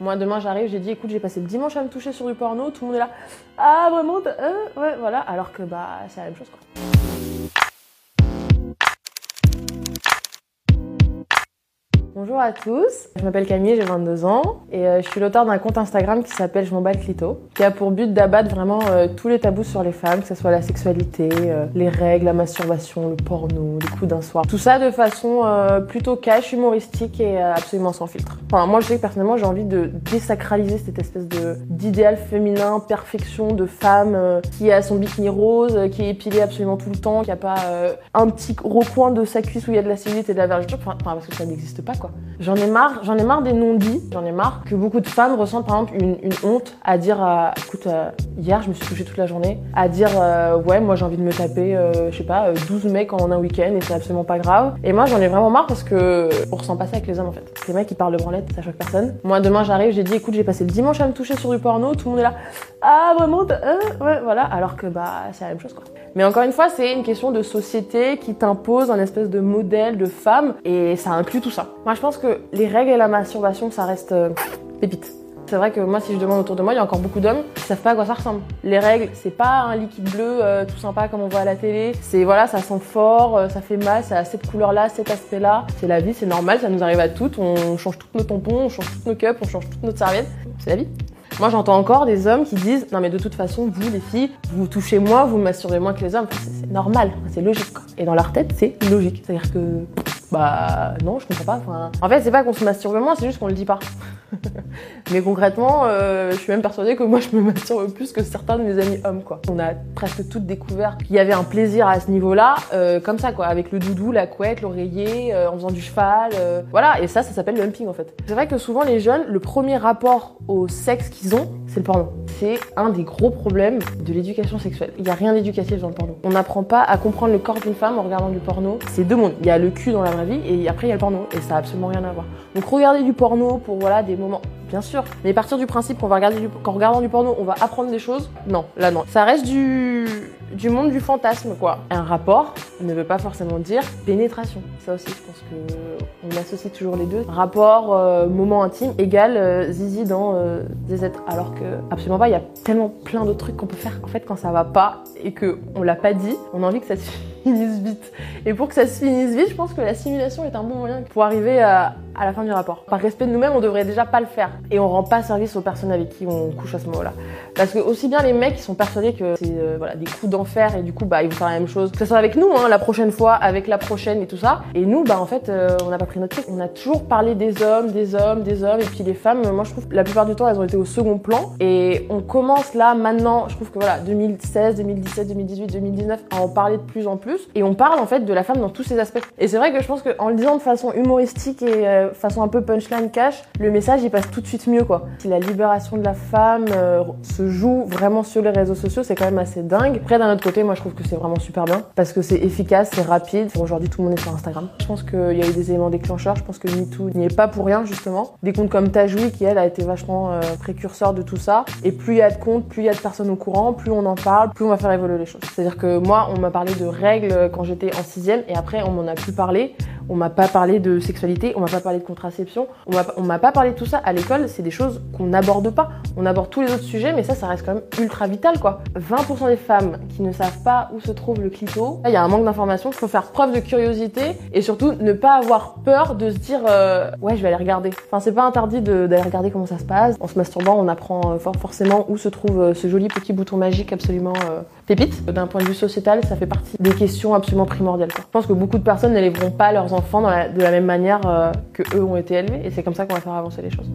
Moi, demain, j'arrive, j'ai dit, écoute, j'ai passé le dimanche à me toucher sur du porno, tout le monde est là, ah, vraiment, euh, ouais, voilà, alors que, bah, c'est la même chose, quoi. Bonjour à tous, je m'appelle Camille, j'ai 22 ans et euh, je suis l'auteur d'un compte Instagram qui s'appelle Je m'en clito, qui a pour but d'abattre vraiment euh, tous les tabous sur les femmes, que ce soit la sexualité, euh, les règles, la masturbation, le porno, les coups d'un soir. Tout ça de façon plutôt cash, humoristique et absolument sans filtre. Enfin, moi je sais que personnellement j'ai envie de désacraliser cette espèce d'idéal féminin, perfection de femme qui a son bikini rose, qui est épilée absolument tout le temps, qui a pas un petit recoin de sa cuisse où il y a de la cellulite et de la vergeture, enfin parce que ça n'existe pas quoi. J'en ai marre, j'en ai marre des non-dits, j'en ai marre que beaucoup de femmes ressentent par exemple une, honte à dire, euh, écoute, euh, hier je me suis touchée toute la journée, à dire, euh, ouais, moi j'ai envie de me taper, je sais pas, 12 mecs en un week-end et c'est absolument pas grave. Et moi j'en ai vraiment marre parce que on ressent pas ça avec les hommes en fait. Les mecs qui parlent de branlette, ça choque personne. Moi demain j'arrive, j'ai dit, écoute, j'ai passé le dimanche à me toucher sur du porno, tout le monde est là, ah vraiment, ouais, voilà, alors que bah c'est la même chose quoi. Mais encore une fois, c'est une question de société qui t'impose un espèce de modèle de femme et ça inclut tout ça. Je pense que les règles et la masturbation, ça reste euh, pépite. C'est vrai que moi, si je demande autour de moi, il y a encore beaucoup d'hommes qui savent pas à quoi ça ressemble. Les règles, c'est pas un liquide bleu euh, tout sympa comme on voit à la télé. C'est voilà, ça sent fort, euh, ça fait mal, ça a cette couleur-là, cet aspect-là. C'est la vie, c'est normal, ça nous arrive à toutes. On change tous nos tampons, on change toutes nos cups, on change toutes nos serviettes. C'est la vie. Moi, j'entends encore des hommes qui disent Non, mais de toute façon, vous, les filles, vous touchez moins, vous masturbez moins que les hommes. c'est normal, c'est logique. Et dans leur tête, c'est logique. C'est-à-dire que, bah, non, je comprends pas. en fait, c'est pas qu'on se masturbe moins, c'est juste qu'on le dit pas. Mais concrètement, euh, je suis même persuadée que moi je me masturbe plus que certains de mes amis hommes quoi. On a presque toutes découvert qu'il y avait un plaisir à ce niveau-là, euh, comme ça quoi, avec le doudou, la couette, l'oreiller, euh, en faisant du cheval, voilà. Et ça, ça s'appelle le humping en fait. C'est vrai que souvent les jeunes, le premier rapport au sexe qu'ils ont, c'est le porno. C'est un des gros problèmes de l'éducation sexuelle. Il n'y a rien d'éducatif dans le porno. On n'apprend pas à comprendre le corps d'une femme en regardant du porno. C'est deux mondes. Il y a le cul dans la vraie vie et après il y a le porno et ça a absolument rien à voir. Donc regarder du porno pour voilà des moments bien sûr. Mais partir du principe qu'on va regarder du, qu'en regardant du porno, on va apprendre des choses, non, là non. Ça reste du, monde du fantasme, quoi. Un rapport ne veut pas forcément dire pénétration. Ça aussi, je pense que on associe toujours les deux. Rapport, euh, moment intime égale euh, zizi dans euh, des êtres. Alors que absolument pas. Il y a tellement plein d'autres trucs qu'on peut faire. En fait, quand ça va pas et que on l'a pas dit, on a envie que ça se finisse vite. Et pour que ça se finisse vite, je pense que la simulation est un bon moyen pour arriver à, à la fin du rapport. Par respect de nous-mêmes, on devrait déjà pas le faire. Et on rend pas service aux personnes avec qui on couche à ce moment-là. Parce que aussi bien les mecs qui sont persuadés que c'est voilà, des coups d'enfer et du coup bah ils vont faire la même chose. Que ce soit avec nous, hein, la prochaine fois, avec la prochaine et tout ça. Et nous, bah en fait, euh, on n'a pas pris notre truc. On a toujours parlé des hommes, des hommes, des hommes. Et puis les femmes, moi je trouve la plupart du temps elles ont été au second plan. Et on commence là maintenant, je trouve que voilà, 2016, 2017, 2018, 2019 à en parler de plus en plus. Et on parle en fait de la femme dans tous ses aspects. Et c'est vrai que je pense qu'en le disant de façon humoristique et euh, façon un peu punchline cash, le message il passe tout de suite mieux quoi. Si la libération de la femme euh, se joue vraiment sur les réseaux sociaux, c'est quand même assez dingue. Après d'un autre côté, moi je trouve que c'est vraiment super bien parce que c'est efficace, c'est rapide. Aujourd'hui tout le monde est sur Instagram. Je pense qu'il y a eu des éléments déclencheurs. Je pense que MeToo n'y est pas pour rien justement. Des comptes comme Tajoui qui elle a été vachement euh, précurseur de tout ça. Et plus il y a de comptes, plus il y a de personnes au courant, plus on en parle, plus on va faire évoluer les choses. C'est-à-dire que moi on m'a parlé de règles quand j'étais en sixième et après on m'en a plus parlé. On m'a pas parlé de sexualité, on m'a pas parlé de contraception, on m'a pas parlé de tout ça. À l'école, c'est des choses qu'on n'aborde pas. On aborde tous les autres sujets, mais ça, ça reste quand même ultra vital, quoi. 20% des femmes qui ne savent pas où se trouve le clito, il y a un manque d'information. Il faut faire preuve de curiosité et surtout ne pas avoir peur de se dire euh, ouais, je vais aller regarder. Enfin, c'est pas interdit d'aller regarder comment ça se passe. En se masturbant, on apprend euh, forcément où se trouve euh, ce joli petit bouton magique absolument pépite. D'un point de vue sociétal, ça fait partie des questions absolument primordiales. Je pense que beaucoup de personnes n'élèveront pas leurs enfants de la même manière que eux ont été élevés et c'est comme ça qu'on va faire avancer les choses.